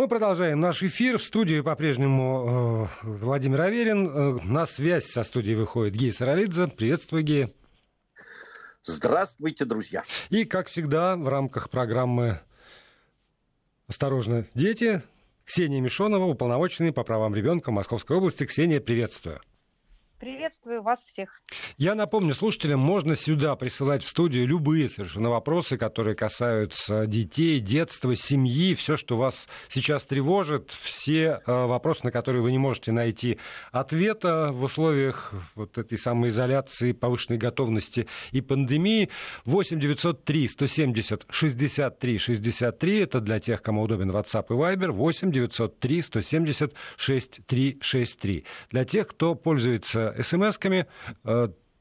Мы продолжаем наш эфир. В студии по-прежнему э, Владимир Аверин. Э, на связь со студией выходит Гей Саралидзе. Приветствую, Гея. Здравствуйте, друзья. И, как всегда, в рамках программы «Осторожно, дети» Ксения Мишонова, уполномоченный по правам ребенка Московской области. Ксения, приветствую. Приветствую вас всех. Я напомню слушателям, можно сюда присылать в студию любые совершенно вопросы, которые касаются детей, детства, семьи, все, что вас сейчас тревожит, все э, вопросы, на которые вы не можете найти ответа в условиях вот этой самой изоляции, повышенной готовности и пандемии. 8 903 170 63 63, это для тех, кому удобен WhatsApp и Viber, 8 903 170 6363. Для тех, кто пользуется смс-ками.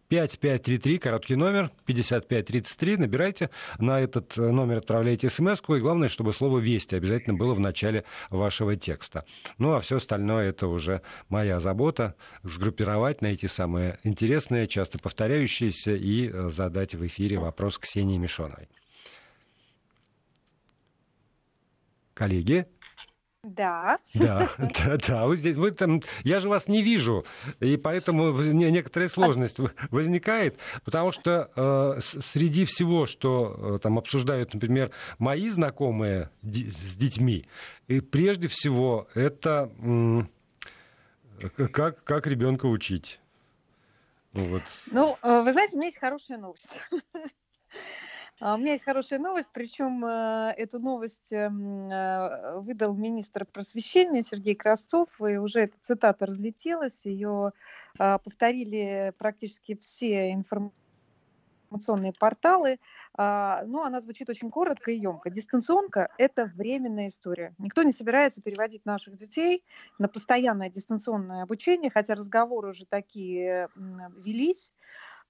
5533, э, короткий номер, 5533, набирайте, на этот э, номер отправляйте смс и главное, чтобы слово «Вести» обязательно было в начале вашего текста. Ну, а все остальное это уже моя забота, сгруппировать, найти самое интересное, часто повторяющееся и э, задать в эфире вопрос Ксении Мишоновой. Коллеги, да. Да, да, да. Вы здесь, вы там, я же вас не вижу, и поэтому некоторая сложность возникает, потому что э, среди всего, что э, там обсуждают, например, мои знакомые с детьми, и прежде всего это э, как как ребенка учить. Ну, вот. ну, э, вы знаете, у меня есть хорошая новость. А, у меня есть хорошая новость, причем э, эту новость эм, э, выдал министр просвещения Сергей Красцов, и уже эта цитата разлетелась, ее а, повторили практически все информационные порталы. А, ну, она звучит очень коротко и емко. Дистанционка – это временная история. Никто не собирается переводить наших детей на постоянное дистанционное обучение, хотя разговоры уже такие велись.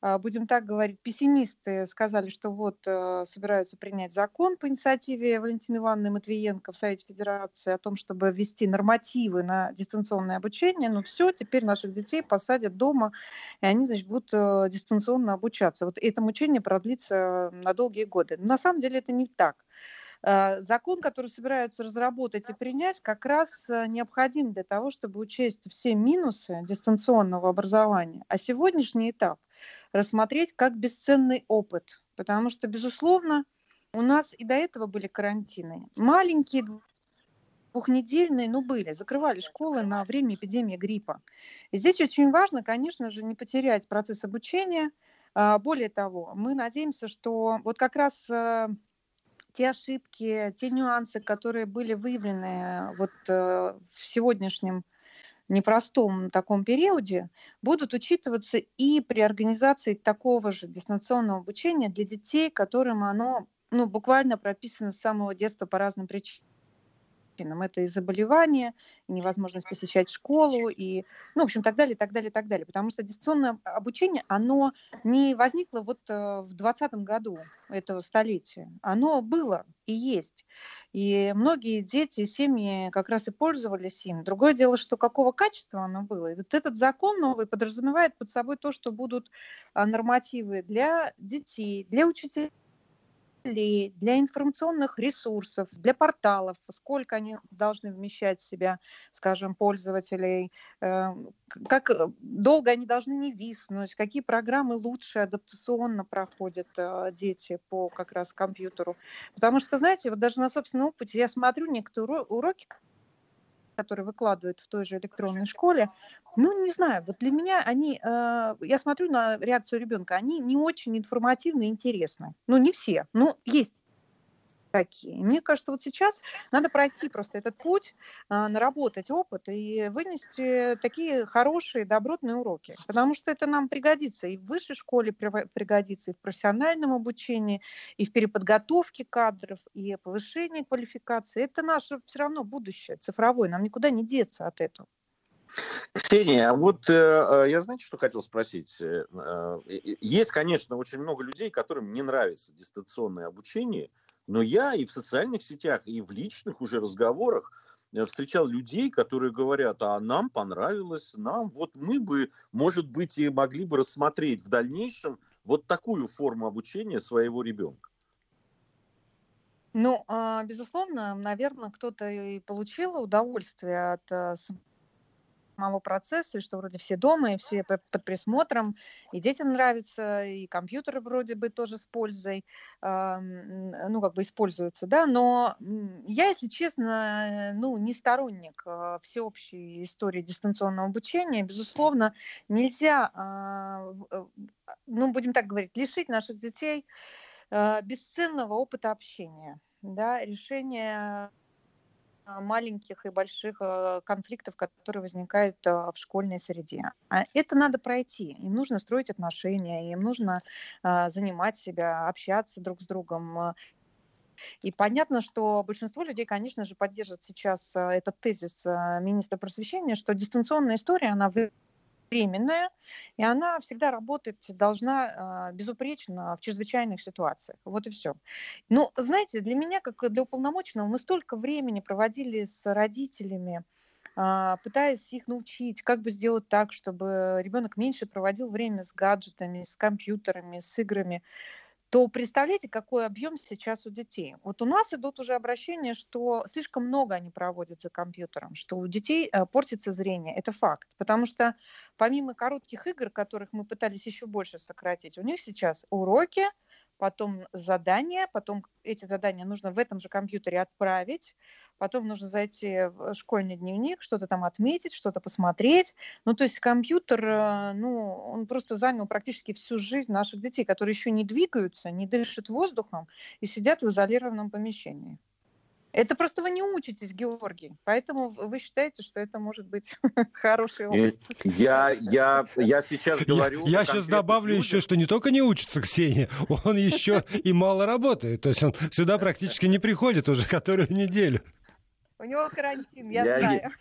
А, будем так говорить, пессимисты сказали, что вот э, собираются принять закон по инициативе Валентины Ивановны Матвиенко в Совете Федерации о том, чтобы ввести нормативы на дистанционное обучение. Ну все, теперь наших детей посадят дома, и они, значит, будут э, дистанционно обучаться. Вот это обучение продлится на долгие годы. на самом деле это не так. Э, закон, который собираются разработать и принять, как раз необходим для того, чтобы учесть все минусы дистанционного образования. А сегодняшний этап рассмотреть как бесценный опыт, потому что, безусловно, у нас и до этого были карантины. Маленькие, двухнедельные, но были. Закрывали школы на время эпидемии гриппа. И здесь очень важно, конечно же, не потерять процесс обучения. А, более того, мы надеемся, что вот как раз э, те ошибки, те нюансы, которые были выявлены вот э, в сегодняшнем непростом таком периоде будут учитываться и при организации такого же дистанционного обучения для детей, которым оно ну, буквально прописано с самого детства по разным причинам причинам. Это и заболевания, и невозможность посещать школу, и, ну, в общем, так далее, так далее, так далее. Потому что дистанционное обучение, оно не возникло вот э, в 2020 году этого столетия. Оно было и есть. И многие дети, семьи как раз и пользовались им. Другое дело, что какого качества оно было. И вот этот закон новый подразумевает под собой то, что будут а, нормативы для детей, для учителей, для информационных ресурсов, для порталов, сколько они должны вмещать в себя, скажем, пользователей, эм, как э, долго они должны не виснуть, какие программы лучше адаптационно проходят э, дети по как раз компьютеру. Потому что, знаете, вот даже на собственном опыте я смотрю некоторые уроки, которые выкладывают в той же электронной школе, ну, не знаю, вот для меня они, э, я смотрю на реакцию ребенка, они не очень информативны и интересны. Ну, не все, ну, есть такие. Мне кажется, вот сейчас надо пройти просто этот путь, а, наработать опыт и вынести такие хорошие, добротные уроки. Потому что это нам пригодится и в высшей школе пригодится, и в профессиональном обучении, и в переподготовке кадров, и повышении квалификации. Это наше все равно будущее цифровое. Нам никуда не деться от этого. Ксения, а вот э, э я, знаете, что хотел спросить? Э, э есть, конечно, очень много людей, которым не нравится дистанционное обучение, но я и в социальных сетях, и в личных уже разговорах э, встречал людей, которые говорят, а нам понравилось, нам вот мы бы, может быть, и могли бы рассмотреть в дальнейшем вот такую форму обучения своего ребенка. Ну, а, безусловно, наверное, кто-то и получил удовольствие от э, самого процесса, и что вроде все дома, и все под присмотром, и детям нравится, и компьютеры вроде бы тоже с пользой, ну, как бы используются, да, но я, если честно, ну, не сторонник а, всеобщей истории дистанционного обучения, безусловно, нельзя, а, э, ну, будем так говорить, лишить наших детей а, бесценного опыта общения, да, решения а, маленьких и больших а, конфликтов, которые возникают а, в школьной среде. Это надо пройти. Им нужно строить отношения, им нужно занимать себя, общаться друг с другом. И понятно, что большинство людей, конечно же, поддерживает сейчас этот тезис министра просвещения, что дистанционная история, она временная, и она всегда работать должна безупречно в чрезвычайных ситуациях. Вот и все. Но, знаете, для меня, как для уполномоченного, мы столько времени проводили с родителями, пытаясь их научить, как бы сделать так, чтобы ребенок меньше проводил время с гаджетами, с компьютерами, с играми то представляете, какой объем сейчас у детей. Вот у нас идут уже обращения, что слишком много они проводят за компьютером, что у детей э, портится зрение. Это факт. Потому что помимо коротких игр, которых мы пытались еще больше сократить, у них сейчас уроки, потом задания, потом эти задания нужно в этом же компьютере отправить, потом нужно зайти в школьный дневник, что-то там отметить, что-то посмотреть. Ну, то есть компьютер, э, ну, он просто занял практически всю жизнь наших детей, которые еще не двигаются, не дышат воздухом и сидят в изолированном помещении. Это просто вы не учитесь, Георгий, поэтому вы считаете, что это может быть хороший опыт. Я, я, я сейчас говорю... Я, я сейчас добавлю людям. еще, что не только не учится Ксения, он еще и мало работает. То есть он сюда практически не приходит уже которую неделю. У него карантин, я, я знаю.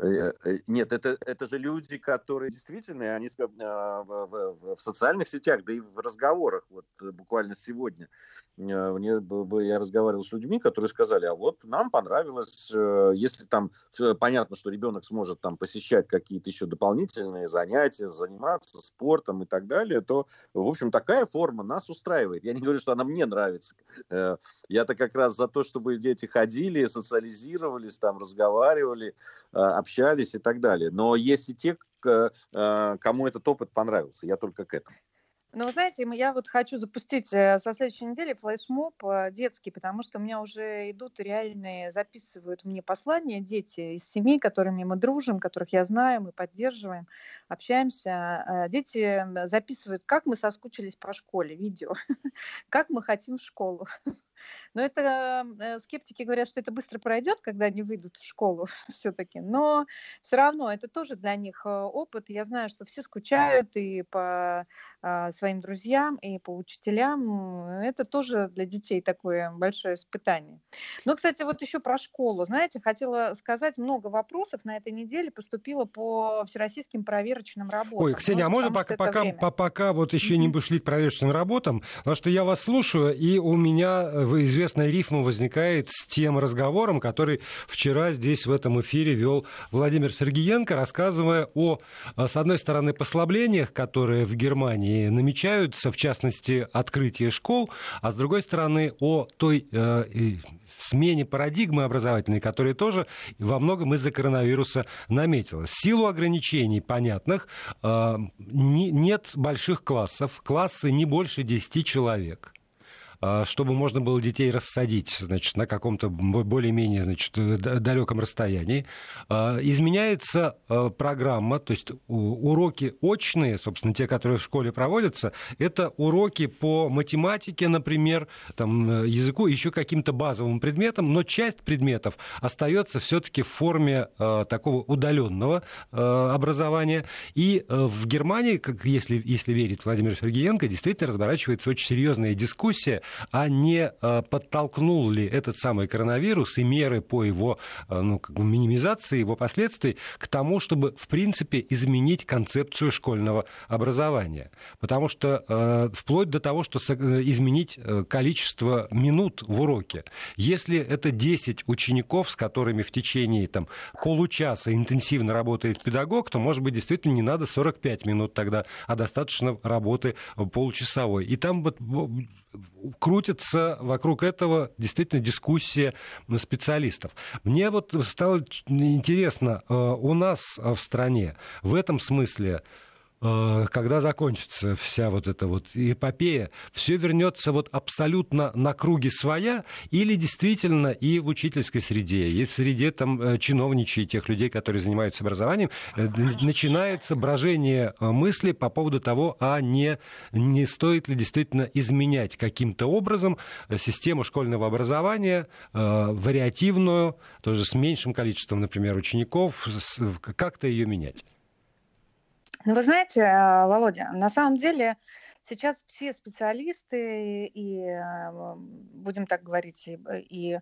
Э, э, нет, это, это же люди, которые действительно, они а, в, в, в социальных сетях, да и в разговорах, вот э, буквально сегодня, мне, я разговаривал с людьми, которые сказали, а вот нам понравилось, если там понятно, что ребенок сможет там посещать какие-то еще дополнительные занятия, заниматься спортом и так далее, то, в общем, такая форма нас устраивает. Я не говорю, что она мне нравится. Я-то как раз за то, чтобы дети ходили, социализировались, там разговаривали, общались и так далее. Но есть и те, э, кому этот опыт понравился. Я только к этому. Ну, знаете, я вот хочу запустить э, со следующей недели флешмоб э, детский, потому что у меня уже идут реальные, записывают мне послания дети из семей, которыми мы дружим, которых я знаю, мы поддерживаем, общаемся. Дети записывают, как мы соскучились по школе, видео, как мы хотим в школу. Но это э, скептики говорят, что это быстро пройдет, когда они выйдут в школу все-таки. Но все равно это тоже для них э, опыт. Я знаю, что все скучают и по а, своим друзьям, и по учителям. Это тоже для детей такое большое испытание. Но, кстати, вот еще про школу. Знаете, хотела сказать, много вопросов на этой неделе поступило по всероссийским проверочным работам. Ой, Ксения, ну, а можно пока, пока, по, пока вот еще mm-hmm. не пошли к проверочным работам, потому что я вас слушаю, и у меня э, известная рифма возникает с тем разговором, который вчера здесь в этом эфире вел Владимир Сергеенко, рассказывая о, э, с одной стороны, послаблениях, которые в Германии намечаются, в частности, открытие школ, а с другой стороны, о той э, смене парадигмы образовательной, которая тоже во многом из-за коронавируса наметилась. В силу ограничений понятных э, не, нет больших классов, классы не больше 10 человек. А, чтобы можно было детей рассадить значит, на каком-то более-менее значит, далеком расстоянии. А, изменяется а, программа, то есть уроки очные, собственно, те, которые в школе проводятся, это уроки по математике, например, там, языку, еще каким-то базовым предметам, но часть предметов остается все-таки в форме такого удаленного образования. И в Германии, как, если, если верить Владимиру Сергеенко, действительно разворачивается очень серьезная дискуссия а не э, подтолкнул ли этот самый коронавирус и меры по его э, ну, как бы минимизации, его последствий к тому, чтобы, в принципе, изменить концепцию школьного образования. Потому что э, вплоть до того, что изменить количество минут в уроке. Если это 10 учеников, с которыми в течение там, получаса интенсивно работает педагог, то, может быть, действительно не надо 45 минут тогда, а достаточно работы полчасовой. И там вот крутится вокруг этого действительно дискуссия специалистов. Мне вот стало интересно, э, у нас в стране в этом смысле когда закончится вся вот эта вот эпопея, все вернется вот абсолютно на круги своя или действительно и в учительской среде, и в среде там э, чиновничьей, тех людей, которые занимаются образованием, э, начинается брожение мысли по поводу того, а не, не стоит ли действительно изменять каким-то образом систему школьного образования, вариативную, тоже с меньшим количеством, например, учеников, как-то ее менять. Ну, вы знаете, э, Володя, на самом деле сейчас все специалисты и, э, будем так говорить, и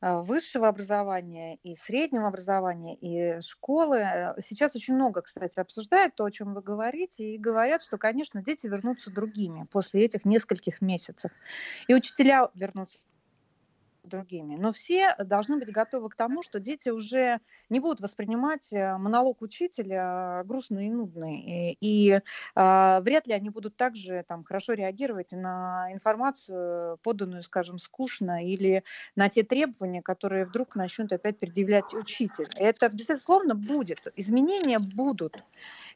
э, высшего образования, и среднего образования, и школы. Сейчас очень много, кстати, обсуждают то, о чем вы говорите, и говорят, что, конечно, дети вернутся другими после этих нескольких месяцев. И учителя вернутся другими. Но все должны быть готовы к тому, что дети уже не будут воспринимать э, монолог учителя грустный и нудный. И, и э, вряд ли они будут также там, хорошо реагировать на информацию, поданную, скажем, скучно, или на те требования, которые вдруг начнут опять предъявлять учитель. Это, безусловно, будет. Изменения будут.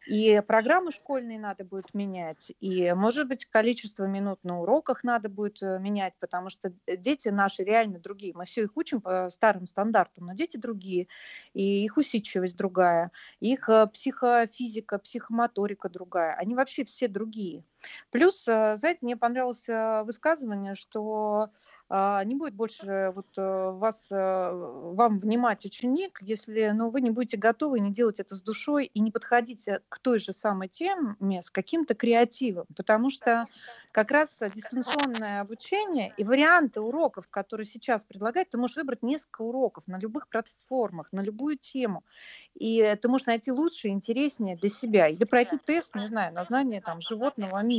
И программы школьные надо будет менять, и, может быть, количество минут на уроках надо будет э, менять, потому что дети наши реально другие. Мы все их учим по старым стандартам, но дети другие, и их усидчивость другая, их э, психофизика, психомоторика другая. Они вообще все другие. Плюс, э, знаете, мне понравилось высказывание, что а, не будет больше вот э, вас, э, вам внимать ученик, если ну, вы не будете готовы не делать это с душой и не подходите к той же самой теме с каким-то креативом, потому что как раз дистанционное обучение и варианты уроков, которые сейчас предлагают, ты можешь выбрать несколько уроков на любых платформах, на любую тему. И ты можешь найти лучше, интереснее для себя. Или пройти тест, не знаю, на знание там, животного мира,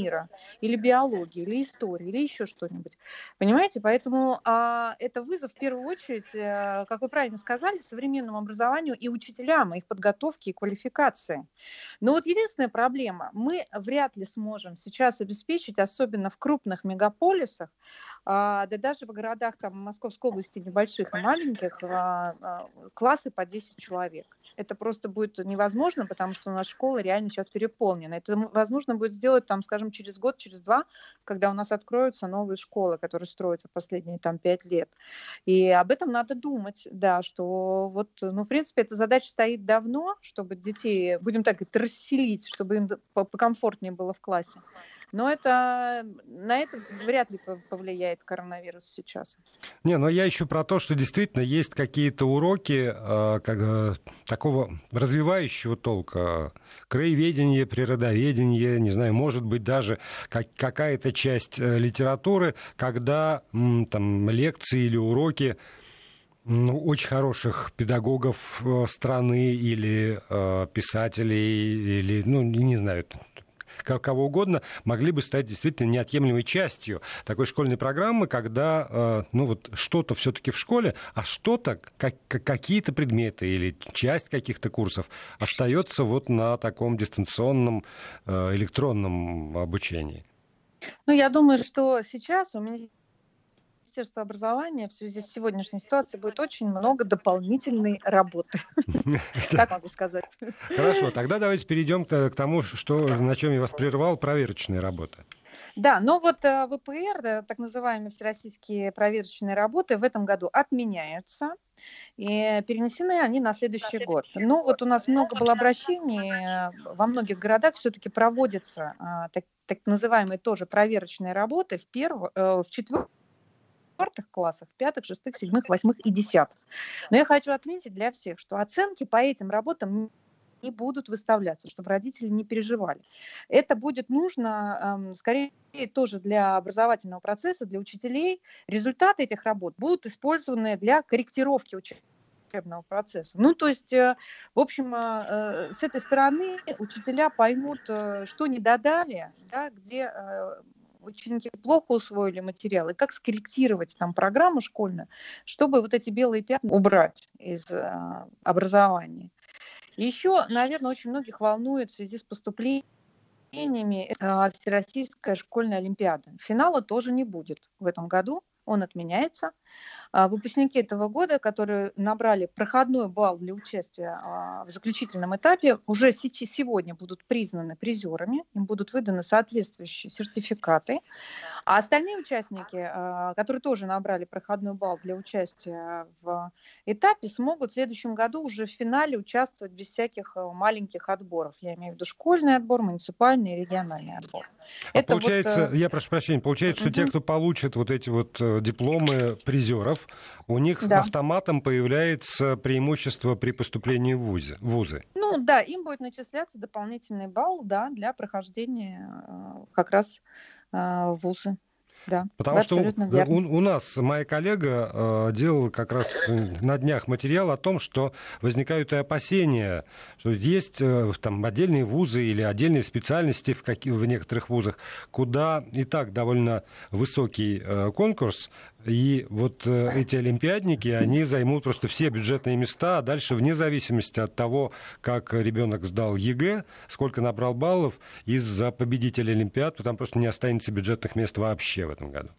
или биологии, или истории, или еще что-нибудь. Понимаете? Поэтому а, это вызов в первую очередь, а, как вы правильно сказали, современному образованию и учителям, их подготовке и квалификации. Но вот единственная проблема, мы вряд ли сможем сейчас обеспечить, особенно в крупных мегаполисах, а, да даже в городах там, Московской области небольших и маленьких, а, а, классы по 10 человек. Это просто будет невозможно, потому что у нас школа реально сейчас переполнена. Это возможно будет сделать, там, скажем, через год, через два, когда у нас откроются новые школы, которые строятся последние там пять лет. И об этом надо думать, да, что вот, ну, в принципе, эта задача стоит давно, чтобы детей, будем так говорить, расселить, чтобы им покомфортнее было в классе. Но это, на это вряд ли повлияет коронавирус сейчас. Не, но я еще про то, что действительно есть какие-то уроки э, как, э, такого развивающего толка. Краеведение, природоведение, не знаю, может быть даже как, какая-то часть э, литературы, когда м, там лекции или уроки ну, очень хороших педагогов э, страны или э, писателей, или, ну, не знаю, кого угодно, могли бы стать действительно неотъемлемой частью такой школьной программы, когда э, ну, вот что-то все-таки в школе, а что-то, как, какие-то предметы или часть каких-то курсов остается вот на таком дистанционном э, электронном обучении. Ну, я думаю, что сейчас у меня Министерства образования в связи с сегодняшней ситуацией будет очень много дополнительной работы. Так могу сказать. Хорошо, тогда давайте перейдем к тому, что, на чем я вас прервал, проверочные работы. Да, но вот э, ВПР, так называемые всероссийские проверочные работы в этом году отменяются. И перенесены они на следующий год. Ну, вот у нас много было обращений, э, во многих городах все-таки проводятся а, так, так называемые тоже проверочные работы в, перв... Э, в четвертом четвертых классах, пятых, шестых, седьмых, восьмых и десятых. Но я хочу отметить для всех, что оценки по этим работам не будут выставляться, чтобы родители не переживали. Это будет нужно, эм, скорее, тоже для образовательного процесса, для учителей. Результаты этих работ будут использованы для корректировки учебного процесса. Ну, то есть, э, в общем, э, с этой стороны учителя поймут, э, что не додали, да, где ученики плохо усвоили материалы, как скорректировать там программу школьную, чтобы вот эти белые пятна убрать из э, образования. И еще, наверное, очень многих волнует в связи с поступлением изменениями Всероссийская школьная олимпиада. Финала тоже не будет в этом году, он отменяется. А, выпускники этого года, которые набрали проходной балл для участия а, в заключительном этапе, уже сегодня будут признаны призерами, им будут выданы соответствующие сертификаты. А остальные участники, а, которые тоже набрали проходной балл для участия в этапе, смогут в следующем году уже в финале участвовать без всяких маленьких отборов. Я имею в виду школьный отбор, муниципальный и региональный отбор. А Это получается, вот, э, я прошу прощения, получается, что угу. те, кто получит вот эти вот э, дипломы призеров, у них да. автоматом появляется преимущество при поступлении в вузе, вузы. Ну да, им будет начисляться дополнительный балл да, для прохождения э, как раз э, вузы. Да, Потому что у, у нас моя коллега э, делала как раз на днях материал о том, что возникают и опасения, что есть э, там отдельные вузы или отдельные специальности в, каких, в некоторых вузах, куда и так довольно высокий э, конкурс, и вот э, эти олимпиадники, они займут просто все бюджетные места, а дальше вне зависимости от того, как ребенок сдал ЕГЭ, сколько набрал баллов, из-за победителя Олимпиад, там просто не останется бюджетных мест вообще в этом году.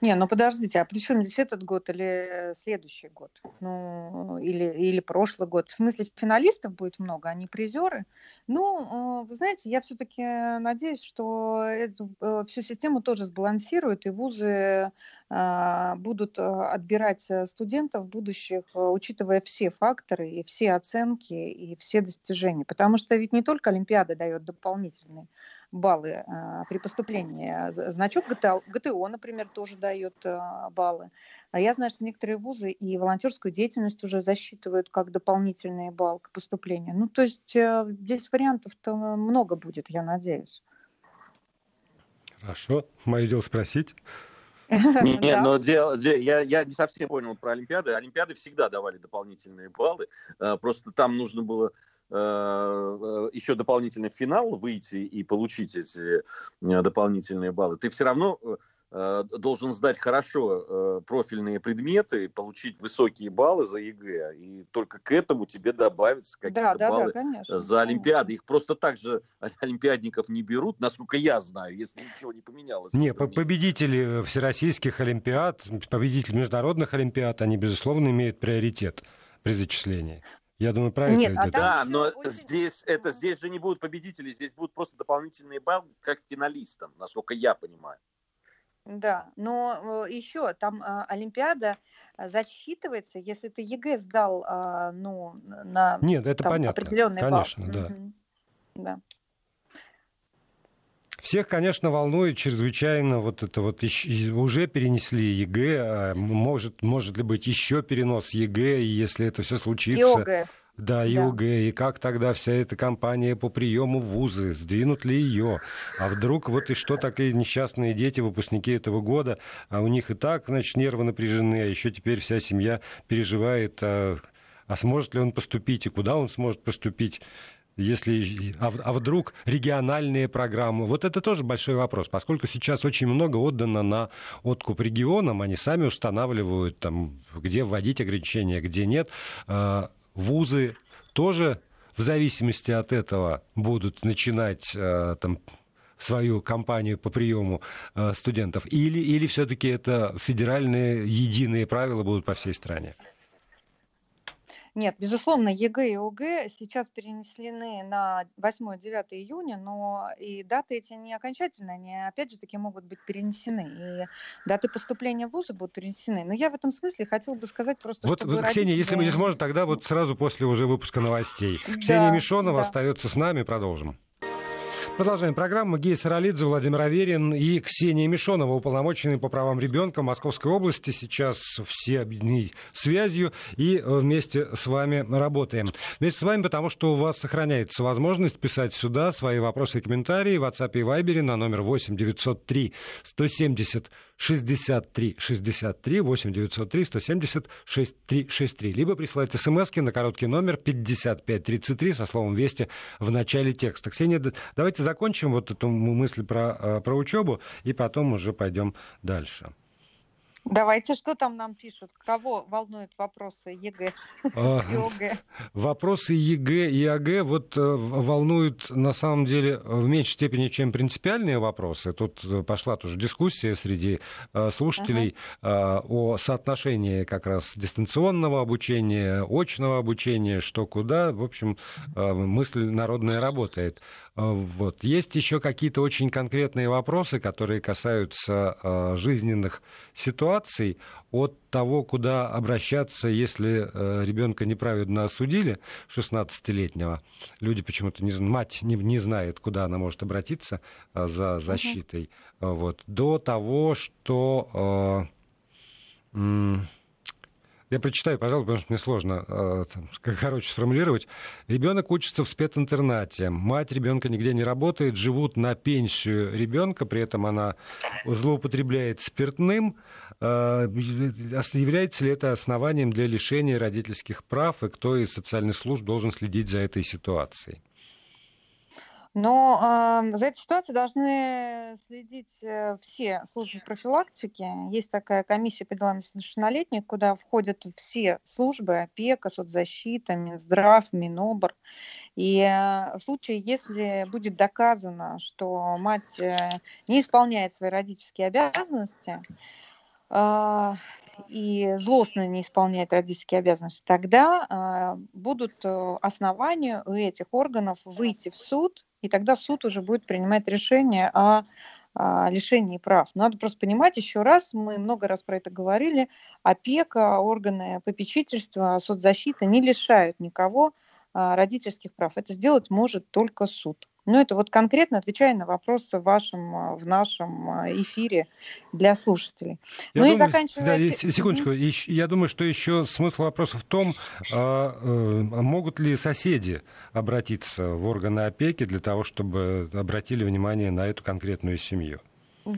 Не, ну подождите, а при чем здесь этот год или следующий год? Ну, или, или прошлый год? В смысле, финалистов будет много, а не призеры? Ну, э, вы знаете, я все-таки надеюсь, что эту э, всю систему тоже сбалансируют, и вузы а, будут отбирать студентов будущих, учитывая все факторы и все оценки и все достижения. Потому что ведь не только Олимпиада дает дополнительные баллы а, при поступлении. Значок ГТО, ГТО, например, тоже дает а, баллы. А я знаю, что некоторые вузы и волонтерскую деятельность уже засчитывают как дополнительный балл к поступлению. Ну, то есть э, здесь вариантов-то много будет, я надеюсь. Хорошо. Мое дело спросить. Нет, но дело, я, я не совсем понял про Олимпиады. Олимпиады всегда давали дополнительные баллы. Э, просто там нужно было еще дополнительный финал выйти и получить эти э, дополнительные баллы, ты все равно должен сдать хорошо профильные предметы, получить высокие баллы за ЕГЭ, и только к этому тебе добавятся какие-то да, баллы да, конечно, за Олимпиады. Их просто так же олимпиадников не берут, насколько я знаю, если ничего не поменялось. Не, победители всероссийских олимпиад, победители международных олимпиад, они, безусловно, имеют приоритет при зачислении. Я думаю, правильно Нет, а Да, но очень... здесь, это, здесь же не будут победители, здесь будут просто дополнительные баллы как финалистам, насколько я понимаю. Да, но э, еще там а, Олимпиада а, засчитывается, если ты ЕГЭ сдал, а, ну, на Нет, это там, понятно. определенный Конечно, балл. да. Угу. да. Всех, конечно, волнует чрезвычайно вот это вот уже перенесли ЕГЭ, а может, может ли быть еще перенос ЕГЭ, если это все случится. И ОГЭ. Да, и да. ОГЭ, и как тогда вся эта кампания по приему в вузы, сдвинут ли ее? А вдруг вот и что такие несчастные дети, выпускники этого года, а у них и так, значит, нервы напряжены, а еще теперь вся семья переживает, а, а сможет ли он поступить, и куда он сможет поступить если, а, а вдруг региональные программы? Вот это тоже большой вопрос, поскольку сейчас очень много отдано на откуп регионам, они сами устанавливают, там, где вводить ограничения, где нет. А, вузы тоже в зависимости от этого будут начинать а, там, свою кампанию по приему студентов? Или, или все-таки это федеральные единые правила будут по всей стране? Нет, безусловно, ЕГЭ и ОГЭ сейчас перенесены на 8-9 июня, но и даты эти не окончательные, они опять же таки могут быть перенесены. И даты поступления в вузы будут перенесены. Но я в этом смысле хотела бы сказать просто, вот, чтобы вот, родители... Ксения, если мы не сможем, тогда вот сразу после уже выпуска новостей. Да, Ксения Мишонова да. остается с нами, продолжим. Продолжаем программу. Гея Саралидзе, Владимир Аверин и Ксения Мишонова, уполномоченные по правам ребенка Московской области. Сейчас все объединены связью и э, вместе с вами работаем. Вместе с вами, потому что у вас сохраняется возможность писать сюда свои вопросы и комментарии в WhatsApp и Viber на номер 8 903 170 63 63 8 903 170 6363. Либо присылайте смс на короткий номер 5533 со словом «Вести» в начале текста. Ксения, давайте закончим вот эту мысль про, э, про учебу и потом уже пойдем дальше. Давайте, что там нам пишут? Кого волнуют вопросы ЕГЭ и ОГЭ? Вопросы ЕГЭ и ОГЭ вот э, волнуют на самом деле в меньшей степени, чем принципиальные вопросы. Тут э, пошла тоже дискуссия среди э, слушателей о соотношении как раз дистанционного обучения, очного обучения, что куда. В общем, мысль народная работает. Вот. Есть еще какие-то очень конкретные вопросы, которые касаются жизненных ситуаций, от того, куда обращаться, если э, ребенка неправедно осудили, 16-летнего. Люди почему-то, не, мать не, не знает, куда она может обратиться э, за защитой. Uh-huh. Вот. До того, что... Э, я прочитаю, пожалуй, потому что мне сложно э, короче сформулировать. Ребенок учится в специнтернате. Мать ребенка нигде не работает, живут на пенсию ребенка, при этом она злоупотребляет спиртным. Э, является ли это основанием для лишения родительских прав, и кто из социальных служб должен следить за этой ситуацией? Но э, за этой ситуацией должны следить э, все службы профилактики. Есть такая комиссия по делам несовершеннолетних, куда входят все службы, опека, соцзащита, Минздрав, Минобр. И э, в случае, если будет доказано, что мать э, не исполняет свои родительские обязанности, э, и злостно не исполняет родительские обязанности, тогда э, будут основания у этих органов выйти в суд и тогда суд уже будет принимать решение о, о лишении прав. Надо просто понимать еще раз, мы много раз про это говорили, опека, органы попечительства, соцзащита не лишают никого а, родительских прав. Это сделать может только суд. Ну, это вот конкретно отвечая на вопросы в вашем, а, в нашем а, эфире для слушателей. Я ну думаю, и заканчивая... Да, секундочку. Mm-hmm. Я думаю, что еще смысл вопроса в том, а, а могут ли соседи обратиться в органы опеки для того, чтобы обратили внимание на эту конкретную семью?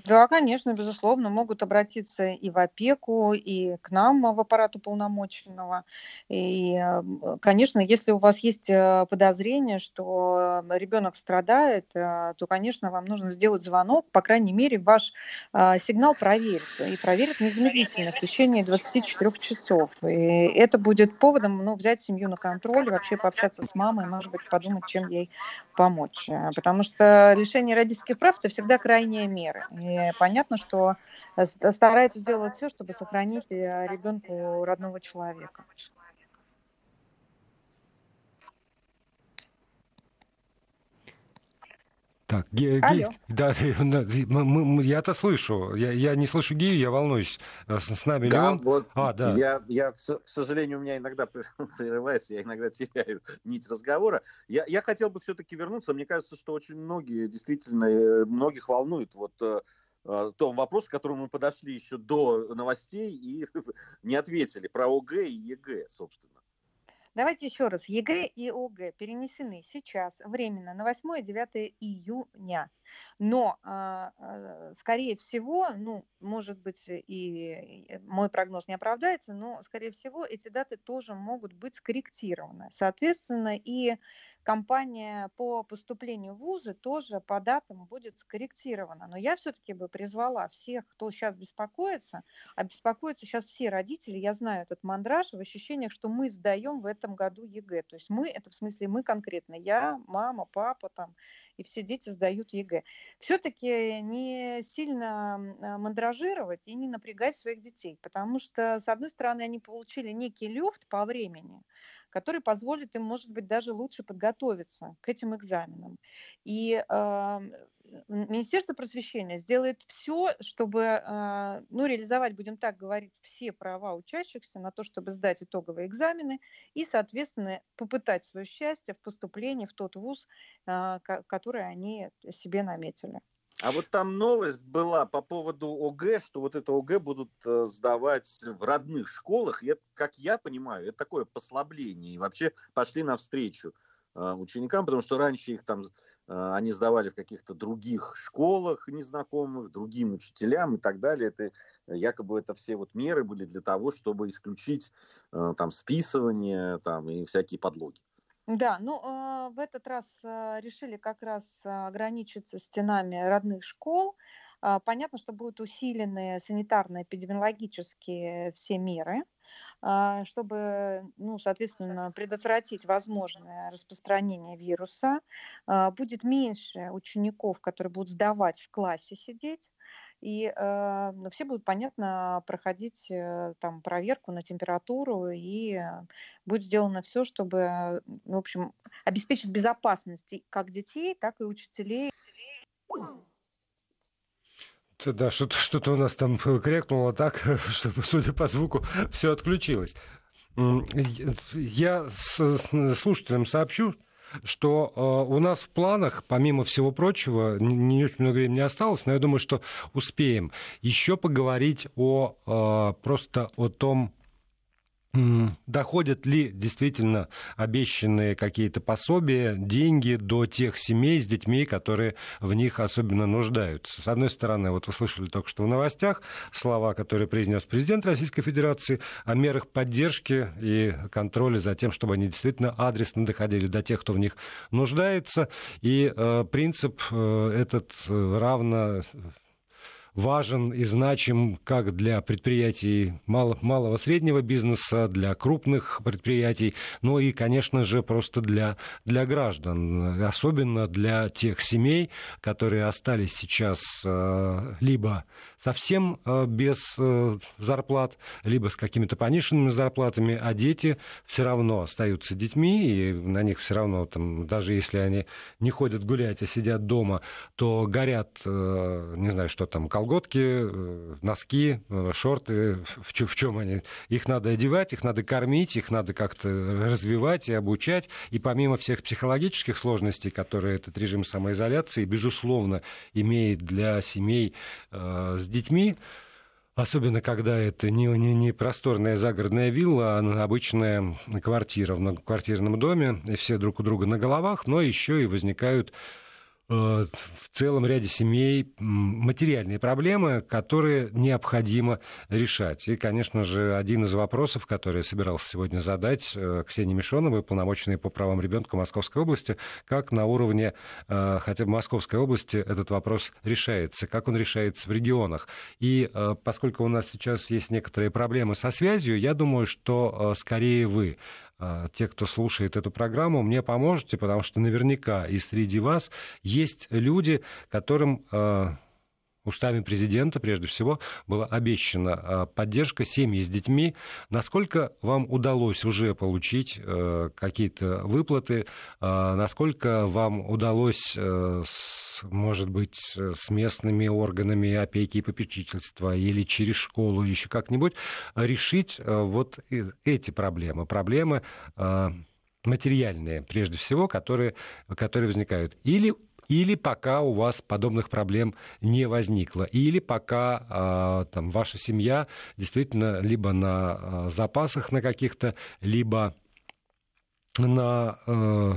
Да, конечно, безусловно, могут обратиться и в опеку, и к нам в аппарат уполномоченного. И, э, конечно, если у вас есть э, подозрение, что ребенок страдает, э, то, конечно, вам нужно сделать звонок, по крайней мере, ваш сигнал проверят. И проверят незамедлительно в течение 24 часов. И это будет поводом ну, взять семью на контроль, вообще пообщаться с мамой, может быть, подумать, чем ей помочь. Потому что лишение родительских прав – это всегда крайняя мера. И понятно, что э, стараются сделать все, чтобы сохранить э, ребенку родного человека. Так, ге, ге, да, я-то слышу. Я, я не слышу Гию, я волнуюсь. С, с нами да, ли он? Вот а, да. Я, я, к сожалению, у меня иногда прерывается, я иногда теряю нить разговора. Я, я хотел бы все-таки вернуться. Мне кажется, что очень многие, действительно, э, многих волнует вот э, том вопросе, к которому мы подошли еще до новостей и не ответили про ОГЭ и ЕГЭ, собственно. Давайте еще раз. ЕГЭ и ОГЭ перенесены сейчас временно на 8-9 июня. Но, а, а, скорее всего, ну, может быть, и мой прогноз не оправдается, но, скорее всего, эти даты тоже могут быть скорректированы. Соответственно, и кампания по поступлению в вузы тоже по датам будет скорректирована. Но я все-таки бы призвала всех, кто сейчас беспокоится, а беспокоятся сейчас все родители, я знаю этот мандраж в ощущениях, что мы сдаем в этом году ЕГЭ. То есть мы, это в смысле мы конкретно, я, мама, папа там, и все дети сдают ЕГЭ. Все-таки не сильно а, мандражировать и не напрягать своих детей, потому что, с одной стороны, они получили некий люфт по времени, который позволит им, может быть, даже лучше подготовиться к этим экзаменам. И э, Министерство просвещения сделает все, чтобы э, ну, реализовать, будем так говорить, все права учащихся на то, чтобы сдать итоговые экзамены и, соответственно, попытать свое счастье в поступлении в тот вуз, э, который они себе наметили. А вот там новость была по поводу ОГЭ, что вот это ОГЭ будут э, сдавать в родных школах. И это, как я понимаю, это такое послабление. И вообще пошли навстречу э, ученикам, потому что раньше их там э, они сдавали в каких-то других школах незнакомых, другим учителям и так далее. Это якобы это все вот меры были для того, чтобы исключить там списывание там и всякие подлоги. Да, ну э, в этот раз э, решили как раз ограничиться стенами родных школ. Понятно, что будут усилены санитарно-эпидемиологические все меры, чтобы, ну, соответственно, предотвратить возможное распространение вируса. Будет меньше учеников, которые будут сдавать в классе сидеть и э, все будут, понятно, проходить э, там проверку на температуру, и э, будет сделано все, чтобы, в общем, обеспечить безопасность как детей, так и учителей. Да, что-то, что-то у нас там крякнуло так, чтобы, судя по звуку, все отключилось. Я слушателям сообщу, что э, у нас в планах, помимо всего прочего, не, очень много времени осталось, но я думаю, что успеем еще поговорить о э, просто о том, доходят ли действительно обещанные какие-то пособия, деньги до тех семей с детьми, которые в них особенно нуждаются. С одной стороны, вот вы слышали только что в новостях слова, которые произнес президент Российской Федерации о мерах поддержки и контроля за тем, чтобы они действительно адресно доходили до тех, кто в них нуждается. И э, принцип э, этот э, равно важен и значим как для предприятий мало, малого среднего бизнеса, для крупных предприятий, но и, конечно же, просто для, для граждан, особенно для тех семей, которые остались сейчас э, либо совсем э, без э, зарплат, либо с какими-то пониженными зарплатами, а дети все равно остаются детьми, и на них все равно, там, даже если они не ходят гулять, а сидят дома, то горят, не знаю, что там, колготки, э, носки, э, шорты, в чем, они? Их надо одевать, их надо кормить, их надо как-то развивать и обучать. И помимо всех психологических сложностей, которые этот режим самоизоляции, безусловно, имеет для семей э, с детьми, Особенно, когда это не, не, не просторная загородная вилла, а обычная квартира в многоквартирном доме, и все друг у друга на головах, но еще и возникают в целом ряде семей материальные проблемы, которые необходимо решать. И, конечно же, один из вопросов, который я собирался сегодня задать э, Ксении Мишоновой, полномоченной по правам ребенка Московской области, как на уровне э, хотя бы Московской области этот вопрос решается, как он решается в регионах. И поскольку у нас сейчас есть некоторые проблемы со связью, я думаю, что скорее вы те, кто слушает эту программу, мне поможете, потому что наверняка и среди вас есть люди, которым а, устами президента, прежде всего, была обещана а, поддержка семьи с детьми. Насколько вам удалось уже получить э, какие-то выплаты? А, насколько вам удалось, э, может быть, с местными органами опеки и попечительства или через школу еще как-нибудь решить э, вот эти проблемы? Проблемы материальные, прежде всего, которые, которые возникают. Или или пока у вас подобных проблем не возникло, или пока а, там, ваша семья действительно либо на а, запасах на каких-то, либо на э,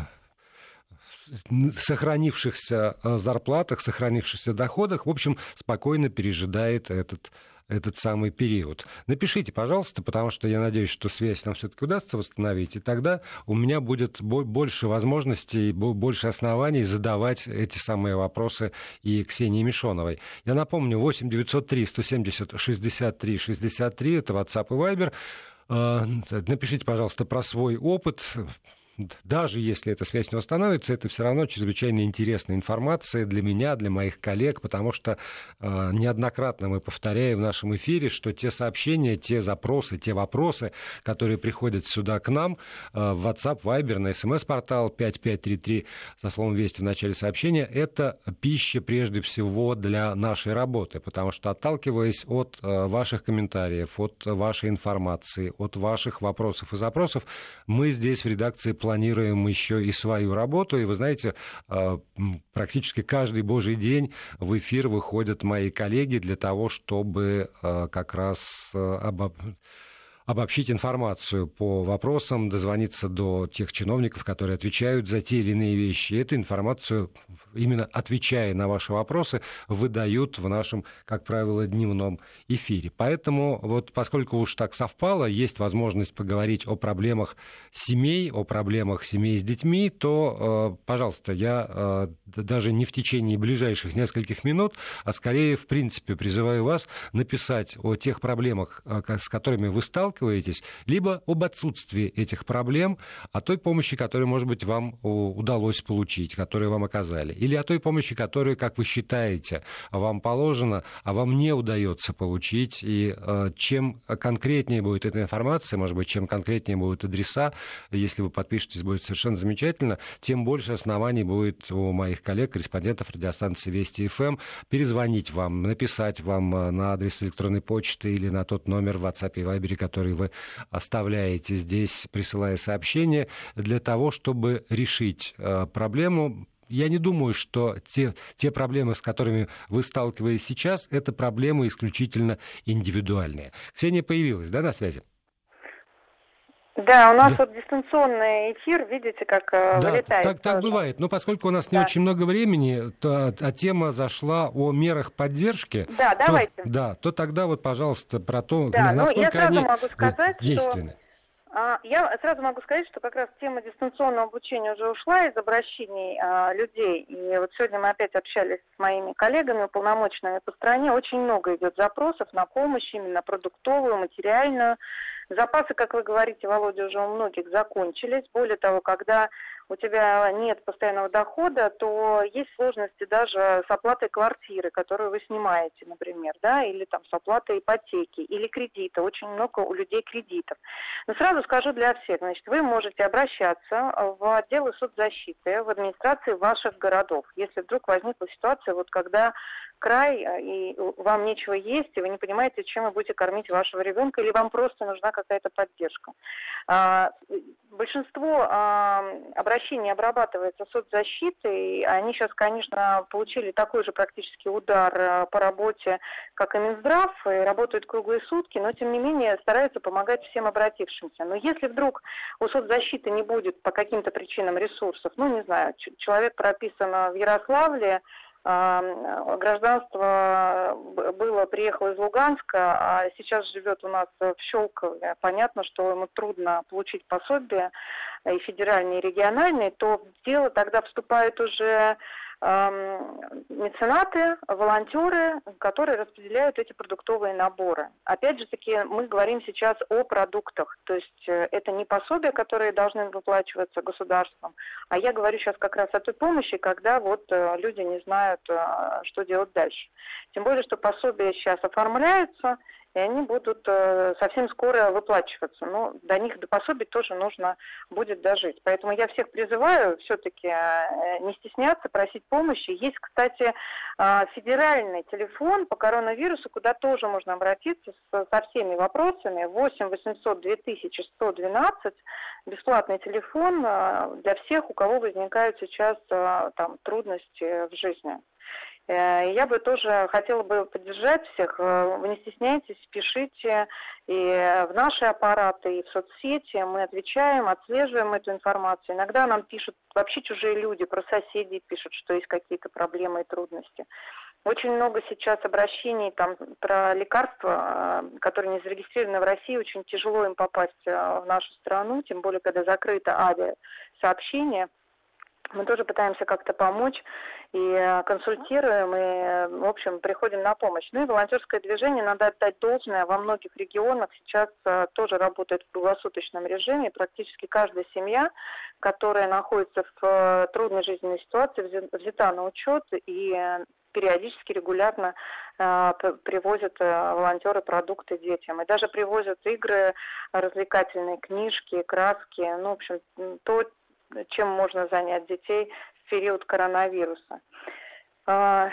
сохранившихся зарплатах, сохранившихся доходах, в общем, спокойно пережидает этот этот самый период. Напишите, пожалуйста, потому что я надеюсь, что связь нам все-таки удастся восстановить, и тогда у меня будет больше возможностей, больше оснований задавать эти самые вопросы и Ксении Мишоновой. Я напомню, 8 903 170 63 63, это WhatsApp и Viber. А, напишите, пожалуйста, про свой опыт, даже если эта связь не восстановится, это все равно чрезвычайно интересная информация для меня, для моих коллег, потому что э, неоднократно мы повторяем в нашем эфире, что те сообщения, те запросы, те вопросы, которые приходят сюда к нам э, в WhatsApp, Viber, на смс-портал 5533 со словом «Вести» в начале сообщения, это пища прежде всего для нашей работы, потому что отталкиваясь от э, ваших комментариев, от вашей информации, от ваших вопросов и запросов, мы здесь в редакции планируем еще и свою работу. И вы знаете, а, практически каждый божий день в эфир выходят мои коллеги для того, чтобы а, как раз а, обобщить информацию по вопросам, дозвониться до тех чиновников, которые отвечают за те или иные вещи. Эту информацию, именно отвечая на ваши вопросы, выдают в нашем, как правило, дневном эфире. Поэтому, вот поскольку уж так совпало, есть возможность поговорить о проблемах семей, о проблемах семей с детьми, то, э, пожалуйста, я э, даже не в течение ближайших нескольких минут, а скорее, в принципе, призываю вас написать о тех проблемах, э, с которыми вы сталкиваетесь, либо об отсутствии этих проблем, о той помощи, которую, может быть, вам удалось получить, которую вам оказали, или о той помощи, которую, как вы считаете, вам положено, а вам не удается получить, и э, чем конкретнее будет эта информация, может быть, чем конкретнее будут адреса, если вы подпишетесь, будет совершенно замечательно, тем больше оснований будет у моих коллег, корреспондентов радиостанции Вести ФМ эм перезвонить вам, написать вам э, на адрес электронной почты или на тот номер в WhatsApp и Viber, который вы оставляете здесь, присылая сообщение, для того, чтобы решить э, проблему я не думаю, что те, те проблемы, с которыми вы сталкиваетесь сейчас, это проблемы исключительно индивидуальные. Ксения появилась, да, на связи? Да, у нас да. вот дистанционный эфир, видите, как э, да, вылетает. Так, так бывает. Но поскольку у нас да. не очень много времени, то, а тема зашла о мерах поддержки. Да, то, давайте. Да, то тогда вот, пожалуйста, про то, да, насколько ну, я сразу они могу сказать, действенны. Что... А, я сразу могу сказать, что как раз тема дистанционного обучения уже ушла из обращений а, людей. И вот сегодня мы опять общались с моими коллегами, уполномоченными по стране. Очень много идет запросов на помощь именно продуктовую, материальную. Запасы, как вы говорите, Володя, уже у многих закончились. Более того, когда у тебя нет постоянного дохода, то есть сложности даже с оплатой квартиры, которую вы снимаете, например, да, или там с оплатой ипотеки, или кредита. Очень много у людей кредитов. Но сразу скажу для всех, значит, вы можете обращаться в отделы соцзащиты, в администрации ваших городов, если вдруг возникла ситуация, вот когда край, а, и вам нечего есть, и вы не понимаете, чем вы будете кормить вашего ребенка, или вам просто нужна какая-то поддержка. А, большинство а, обращений обрабатывается соцзащитой, и они сейчас, конечно, получили такой же практически удар по работе, как и Минздрав, и работают круглые сутки, но, тем не менее, стараются помогать всем обратившимся. Но если вдруг у соцзащиты не будет по каким-то причинам ресурсов, ну, не знаю, человек прописан в Ярославле, гражданство было, приехал из Луганска, а сейчас живет у нас в Щелкове. Понятно, что ему трудно получить пособие и федеральные, и региональные, то дело тогда вступают уже меценаты, волонтеры, которые распределяют эти продуктовые наборы. Опять же таки, мы говорим сейчас о продуктах, то есть э, это не пособия, которые должны выплачиваться государством, а я говорю сейчас как раз о той помощи, когда вот э, люди не знают, э, что делать дальше. Тем более, что пособия сейчас оформляются, и они будут э, совсем скоро выплачиваться. Но до них, до пособий тоже нужно будет дожить. Поэтому я всех призываю все-таки э, не стесняться, просить помощи. Есть, кстати, э, федеральный телефон по коронавирусу, куда тоже можно обратиться со всеми вопросами. 8 800 2112, бесплатный телефон для всех, у кого возникают сейчас там, трудности в жизни. Э, я бы тоже хотела бы поддержать всех. Э, вы не стесняйтесь, пишите и в наши аппараты, и в соцсети. Мы отвечаем, отслеживаем эту информацию. Иногда нам пишут вообще чужие люди, про соседей пишут, что есть какие-то проблемы и трудности. Очень много сейчас обращений там про лекарства, э, которые не зарегистрированы в России. Очень тяжело им попасть в нашу страну, тем более, когда закрыто авиасообщение. Мы тоже пытаемся как-то помочь и э, консультируем, и, в общем, приходим на помощь. Ну и волонтерское движение, надо отдать должное, во многих регионах сейчас э, тоже работает в круглосуточном режиме. Практически каждая семья, которая находится в э, трудной жизненной ситуации, взята на учет и периодически, регулярно э, привозят э, волонтеры продукты детям. И даже привозят игры, развлекательные книжки, краски. Ну, в общем, то, чем можно занять детей в период коронавируса. А,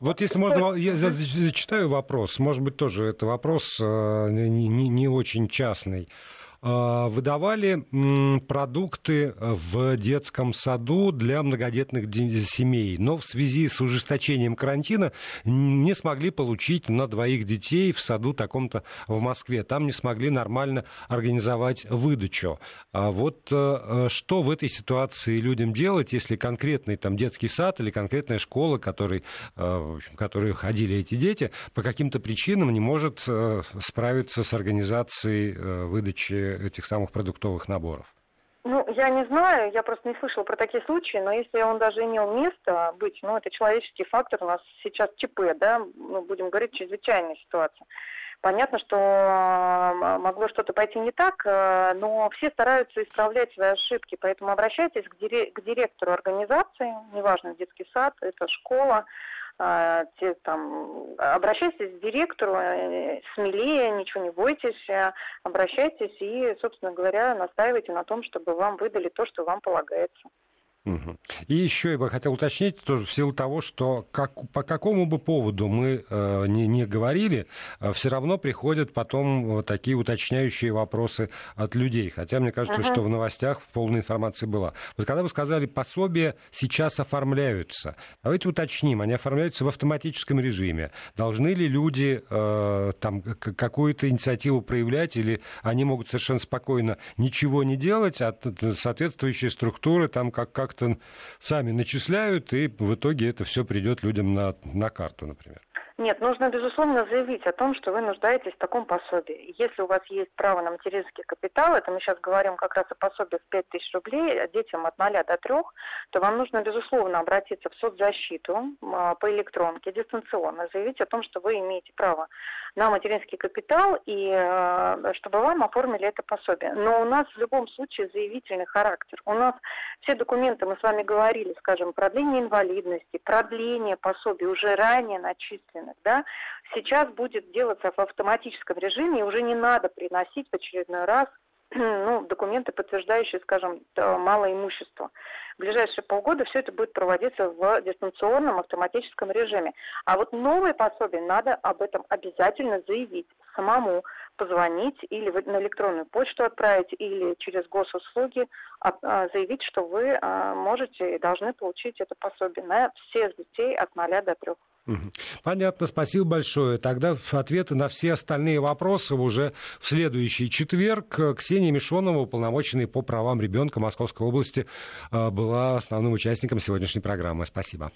вот если можно, я зачитаю вопрос, может быть, тоже это вопрос э, не, не, не очень частный. Выдавали продукты в детском саду для многодетных семей, но в связи с ужесточением карантина не смогли получить на двоих детей в саду таком-то в Москве. Там не смогли нормально организовать выдачу. А вот э, что в этой ситуации людям делать, если конкретный там детский сад или конкретная школа, который, э, в общем, в которую ходили эти дети, по каким-то причинам не может э, справиться с организацией выдачи этих самых продуктовых наборов? Ну, я не знаю, я просто не слышала про такие случаи, но если он даже имел место быть, ну, это человеческий фактор, у нас сейчас ЧП, да, ну, будем говорить, чрезвычайная ситуация. Понятно, что могло что-то пойти не так, э, но все стараются исправлять свои ошибки, поэтому обращайтесь к, директору организации, неважно, детский сад, это школа, те, там, обращайтесь к директору, э, смелее, ничего не бойтесь, э, обращайтесь и, собственно говоря, настаивайте на том, чтобы вам выдали то, что вам полагается. И еще я бы хотел уточнить, тоже в силу того, что как, по какому бы поводу мы э, не, не говорили, э, все равно приходят потом вот такие уточняющие вопросы от людей. Хотя мне кажется, uh-huh. что в новостях полная информация была. Вот когда вы сказали, пособия сейчас оформляются, давайте уточним, они оформляются в автоматическом режиме. Должны ли люди э, там какую-то инициативу проявлять, или они могут совершенно спокойно ничего не делать, а соответствующие структуры там как, как как-то сами начисляют, и в итоге это все придет людям на, на карту, например. Нет, нужно, безусловно, заявить о том, что вы нуждаетесь в таком пособии. Если у вас есть право на материнский капитал, это мы сейчас говорим как раз о пособии в 5 тысяч рублей детям от 0 до 3, то вам нужно, безусловно, обратиться в соцзащиту а, по электронке, дистанционно, заявить о том, что вы имеете право на материнский капитал и а, чтобы вам оформили это пособие. Но у нас в любом случае заявительный характер. У нас все документы, мы с вами говорили, скажем, продление инвалидности, продление пособий уже ранее начислены данных, да, сейчас будет делаться в автоматическом режиме, и уже не надо приносить в очередной раз ну, документы, подтверждающие, скажем, малое имущество. В ближайшие полгода все это будет проводиться в дистанционном автоматическом режиме. А вот новые пособия надо об этом обязательно заявить самому, позвонить или на электронную почту отправить, или через госуслуги а, заявить, что вы а, можете и должны получить это пособие на всех детей от 0 до 3. Понятно, спасибо большое. Тогда ответы на все остальные вопросы уже в следующий четверг. Ксения Мишонова, уполномоченная по правам ребенка Московской области, э, была основным участником сегодняшней программы. Спасибо.